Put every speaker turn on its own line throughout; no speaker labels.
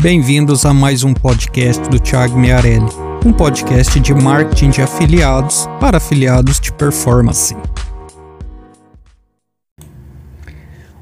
Bem-vindos a mais um podcast do Thiago Miarelli, um podcast de marketing de afiliados para afiliados de performance.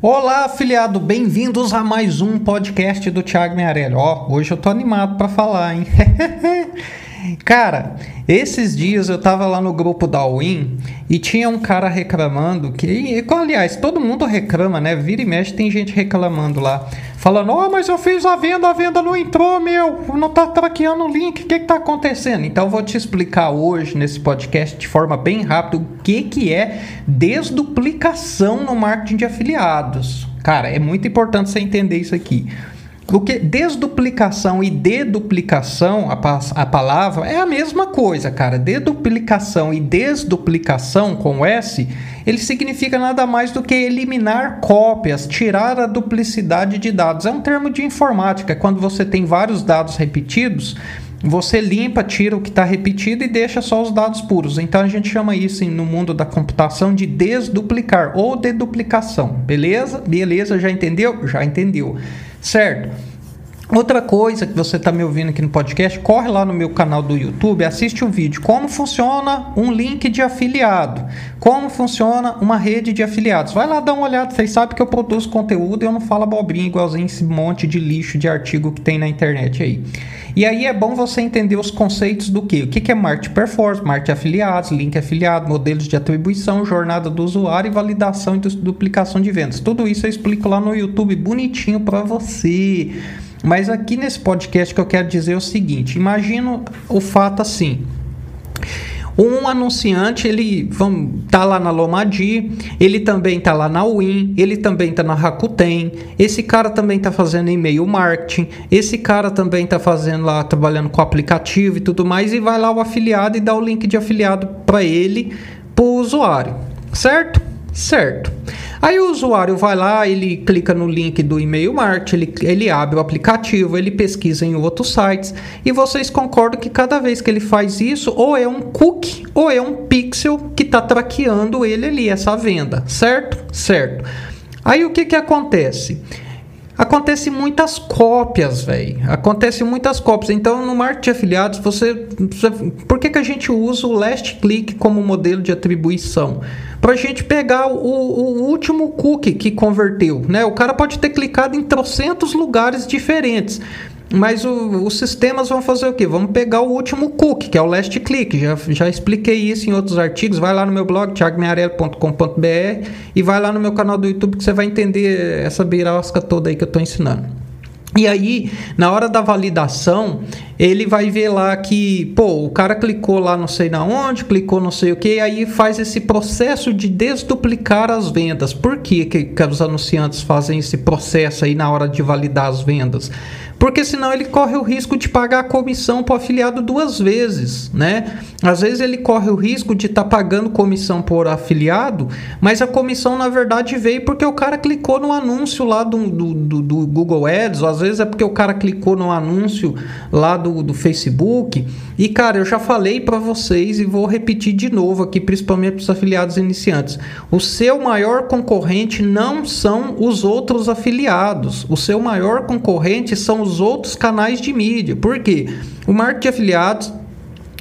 Olá, afiliado, bem-vindos a mais um podcast do Thiago Miarelli. Ó, hoje eu tô animado para falar, hein? Cara, esses dias eu tava lá no grupo da Win e tinha um cara reclamando que, aliás, todo mundo reclama, né? Vira e mexe tem gente reclamando lá, falando: "Ó, oh, mas eu fiz a venda, a venda não entrou, meu, não tá traqueando o link, o que que tá acontecendo?". Então vou te explicar hoje nesse podcast de forma bem rápida o que que é desduplicação no marketing de afiliados. Cara, é muito importante você entender isso aqui. Porque desduplicação e deduplicação, a, a palavra, é a mesma coisa, cara. Deduplicação e desduplicação com S, ele significa nada mais do que eliminar cópias, tirar a duplicidade de dados. É um termo de informática, quando você tem vários dados repetidos, você limpa, tira o que está repetido e deixa só os dados puros. Então a gente chama isso no mundo da computação de desduplicar ou deduplicação. Beleza? Beleza, já entendeu? Já entendeu. Certo? Outra coisa que você está me ouvindo aqui no podcast, corre lá no meu canal do YouTube, assiste o vídeo como funciona um link de afiliado, como funciona uma rede de afiliados. Vai lá dar uma olhada, vocês sabem que eu produzo conteúdo e eu não falo abobrinha igualzinho esse monte de lixo de artigo que tem na internet aí. E aí é bom você entender os conceitos do que? O que é marketing performance, marketing afiliados, link afiliado, modelos de atribuição, jornada do usuário e validação e duplicação de vendas. Tudo isso eu explico lá no YouTube bonitinho para você. Mas aqui nesse podcast que eu quero dizer é o seguinte: imagina o fato assim. Um anunciante, ele vamos, tá lá na Lomadi, ele também tá lá na Win, ele também tá na Rakuten, esse cara também tá fazendo e-mail marketing, esse cara também tá fazendo lá, trabalhando com aplicativo e tudo mais, e vai lá o afiliado e dá o link de afiliado para ele, para o usuário, certo? Certo. Aí o usuário vai lá, ele clica no link do e-mail marketing, ele, ele abre o aplicativo, ele pesquisa em outros sites e vocês concordam que cada vez que ele faz isso, ou é um cookie ou é um pixel que está traqueando ele ali, essa venda, certo? Certo. Aí o que, que acontece? Acontece muitas cópias, velho. Acontece muitas cópias. Então, no marketing de afiliados, você, você, Por que, que a gente usa o last click como modelo de atribuição? Para a gente pegar o, o, último cookie que converteu. Né? O cara pode ter clicado em trocentos lugares diferentes. Mas o, os sistemas vão fazer o quê? Vamos pegar o último cookie, que é o last click. Já, já expliquei isso em outros artigos. Vai lá no meu blog, thiagomearello.com.br e vai lá no meu canal do YouTube que você vai entender essa beirasca toda aí que eu estou ensinando. E aí, na hora da validação, ele vai ver lá que, pô, o cara clicou lá não sei na onde, clicou não sei o que, aí faz esse processo de desduplicar as vendas. Por que, que, que os anunciantes fazem esse processo aí na hora de validar as vendas? Porque senão ele corre o risco de pagar a comissão para o afiliado duas vezes, né? Às vezes ele corre o risco de estar tá pagando comissão por afiliado, mas a comissão na verdade veio porque o cara clicou no anúncio lá do, do, do, do Google Ads, ou às vezes é porque o cara clicou no anúncio lá do, do Facebook. E cara, eu já falei para vocês e vou repetir de novo aqui, principalmente para os afiliados iniciantes. O seu maior concorrente não são os outros afiliados. O seu maior concorrente são os outros canais de mídia. Por quê? O marketing de afiliados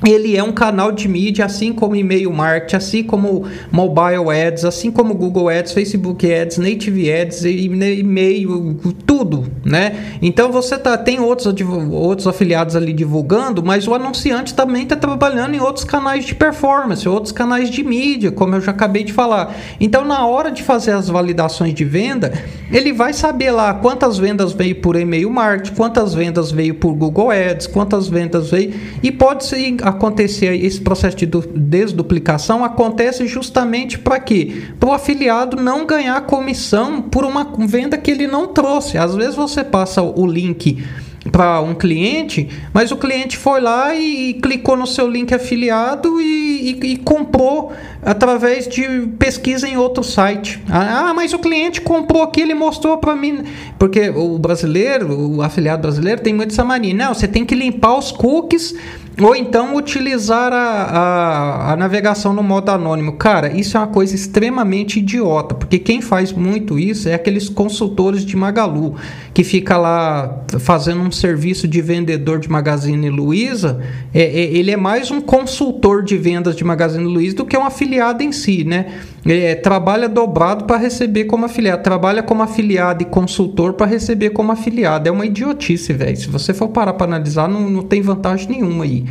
ele é um canal de mídia, assim como e-mail marketing, assim como mobile ads, assim como Google Ads, Facebook Ads, Native Ads, e-mail, tudo, né? Então você tá, tem outros, outros afiliados ali divulgando, mas o anunciante também está trabalhando em outros canais de performance, outros canais de mídia, como eu já acabei de falar. Então, na hora de fazer as validações de venda, ele vai saber lá quantas vendas veio por e-mail marketing, quantas vendas veio por Google Ads, quantas vendas veio, e pode ser acontecer esse processo de desduplicação acontece justamente para quê? Para o afiliado não ganhar comissão por uma venda que ele não trouxe. Às vezes você passa o link para um cliente, mas o cliente foi lá e, clicou no seu link afiliado e, e, e comprou através de pesquisa em outro site. Ah, mas o cliente comprou aqui, ele mostrou para mim. Porque o brasileiro, o afiliado brasileiro, tem muito essa mania. Não, você tem que limpar os cookies ou então utilizar a, a, a, navegação no modo anônimo. Cara, isso é uma coisa extremamente idiota, porque quem faz muito isso é aqueles consultores de Magalu, que fica lá fazendo um serviço de vendedor de Magazine Luiza. É, é, ele é mais um consultor de vendas de Magazine Luiza do que um afiliado em si, né? É, trabalha dobrado para receber como afiliado, trabalha como afiliado e consultor para receber como afiliado. É uma idiotice, velho. Se você for parar para analisar, não, não tem vantagem nenhuma aí.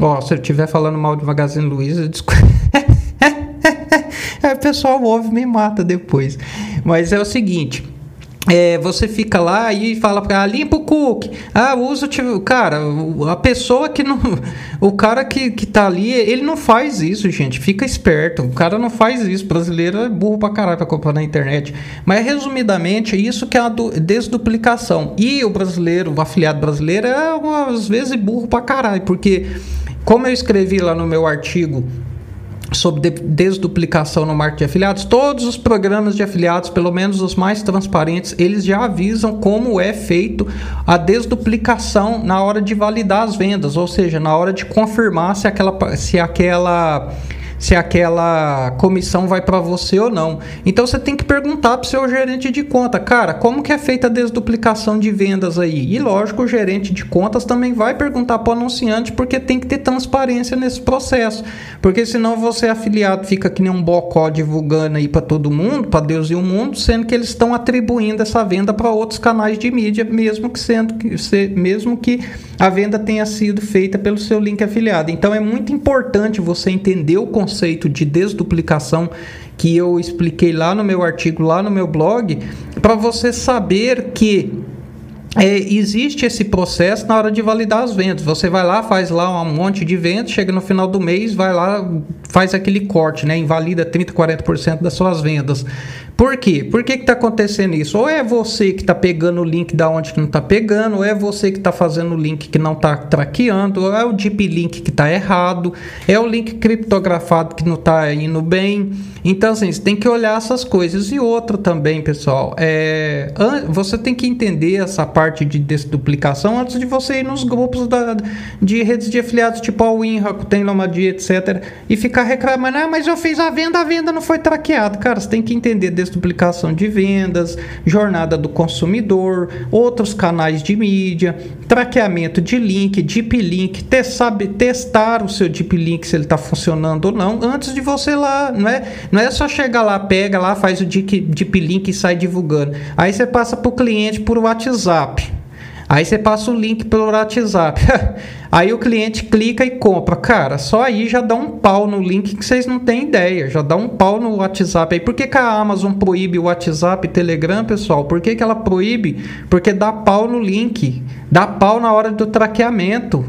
Ó, se eu estiver falando mal de Magazine Luiza, desculpa. o pessoal ouve me mata depois. Mas é o seguinte. É, você fica lá e fala para ah, limpa o cookie. Ah, usa o cara, a pessoa que não, o cara que, que tá ali, ele não faz isso, gente. Fica esperto. O cara não faz isso. O brasileiro é burro pra caralho pra comprar na internet. Mas resumidamente, é isso que é a desduplicação. E o brasileiro, o afiliado brasileiro é às vezes burro pra caralho, porque como eu escrevi lá no meu artigo sobre desduplicação no marketing de afiliados, todos os programas de afiliados, pelo menos os mais transparentes, eles já avisam como é feito a desduplicação na hora de validar as vendas, ou seja, na hora de confirmar se aquela se aquela se aquela comissão vai para você ou não. Então você tem que perguntar para o seu gerente de conta, cara, como que é feita a desduplicação de vendas aí? E lógico, o gerente de contas também vai perguntar para o anunciante, porque tem que ter transparência nesse processo. Porque senão você afiliado fica que nem um bocó divulgando aí para todo mundo, para Deus e o mundo, sendo que eles estão atribuindo essa venda para outros canais de mídia, mesmo que sendo que mesmo que a venda tenha sido feita pelo seu link afiliado. Então é muito importante você entender o conceito de desduplicação que eu expliquei lá no meu artigo, lá no meu blog, para você saber que é, existe esse processo na hora de validar as vendas. Você vai lá, faz lá um monte de vendas, chega no final do mês, vai lá, faz aquele corte, né? Invalida 30, 40% das suas vendas. Por quê? Por que está acontecendo isso? Ou é você que está pegando o link da onde que não está pegando, ou é você que está fazendo o link que não está traqueando, ou é o deep link que está errado, é o link criptografado que não está indo bem. Então, assim, você tem que olhar essas coisas. E outra também, pessoal, é, você tem que entender essa parte de desduplicação antes de você ir nos grupos da, de redes de afiliados, tipo a Winra, tem Lomadia, etc. E ficar reclamando, ah, mas eu fiz a venda, a venda não foi traqueada. Cara, você tem que entender desduplicação de vendas, jornada do consumidor, outros canais de mídia, traqueamento de link, deep link, sabe, testar o seu deep link se ele está funcionando ou não, antes de você lá, não é, não é só chegar lá, pega lá, faz o deep, deep link e sai divulgando. Aí você passa para o cliente por WhatsApp. Aí você passa o link pelo WhatsApp. aí o cliente clica e compra. Cara, só aí já dá um pau no link que vocês não têm ideia. Já dá um pau no WhatsApp aí. Por que, que a Amazon proíbe o WhatsApp e Telegram, pessoal? Por que, que ela proíbe? Porque dá pau no link. Dá pau na hora do traqueamento.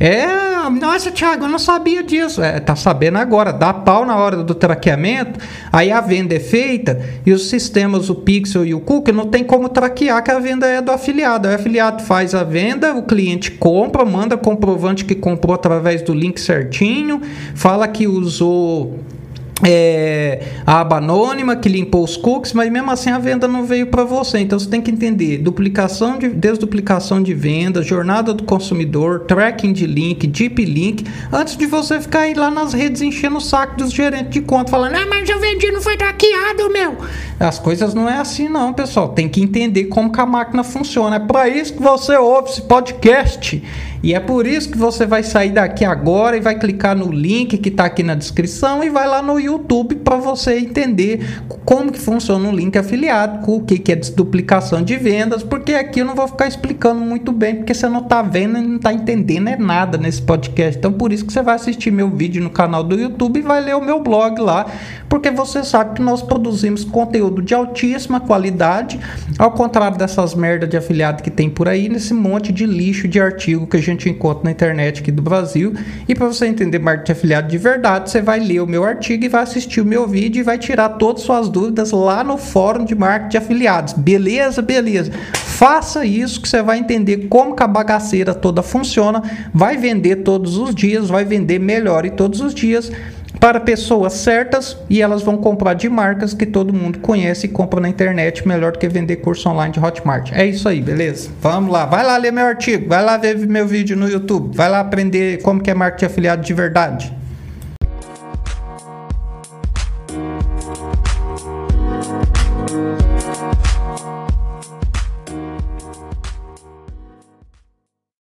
É, nossa, Thiago, eu não sabia disso. É, tá sabendo agora, dá pau na hora do traqueamento, aí a venda é feita e os sistemas, o Pixel e o Cookie, não tem como traquear que a venda é do afiliado. O afiliado faz a venda, o cliente compra, manda comprovante que comprou através do link certinho, fala que usou é, a aba anônima que limpou os cookies, mas mesmo assim a venda não veio para você. Então você tem que entender duplicação de desduplicação de vendas, jornada do consumidor, tracking de link, deep link, antes de você ficar aí lá nas redes enchendo o saco dos gerentes de conta, falando: "Ah, mas eu vendi, não foi traqueado, meu". As coisas não é assim não, pessoal. Tem que entender como que a máquina funciona. É para isso que você ouve esse podcast. E é por isso que você vai sair daqui agora e vai clicar no link que está aqui na descrição e vai lá no YouTube para você entender como que funciona um link afiliado, o que, que é duplicação de vendas, porque aqui eu não vou ficar explicando muito bem, porque você não está vendo e não está entendendo é nada nesse podcast. Então por isso que você vai assistir meu vídeo no canal do YouTube e vai ler o meu blog lá, porque você sabe que nós produzimos conteúdo de altíssima qualidade, ao contrário dessas merdas de afiliado que tem por aí, nesse monte de lixo de artigo que a gente gente encontra na internet aqui do Brasil. E para você entender marketing afiliado de verdade, você vai ler o meu artigo e vai assistir o meu vídeo e vai tirar todas as suas dúvidas lá no fórum de marketing de afiliados. Beleza? Beleza. Faça isso que você vai entender como que a bagaceira toda funciona, vai vender todos os dias, vai vender melhor e todos os dias para pessoas certas e elas vão comprar de marcas que todo mundo conhece e compra na internet melhor do que vender curso online de Hotmart. É isso aí, beleza? Vamos lá, vai lá ler meu artigo, vai lá ver meu vídeo no YouTube, vai lá aprender como que é marketing afiliado de verdade.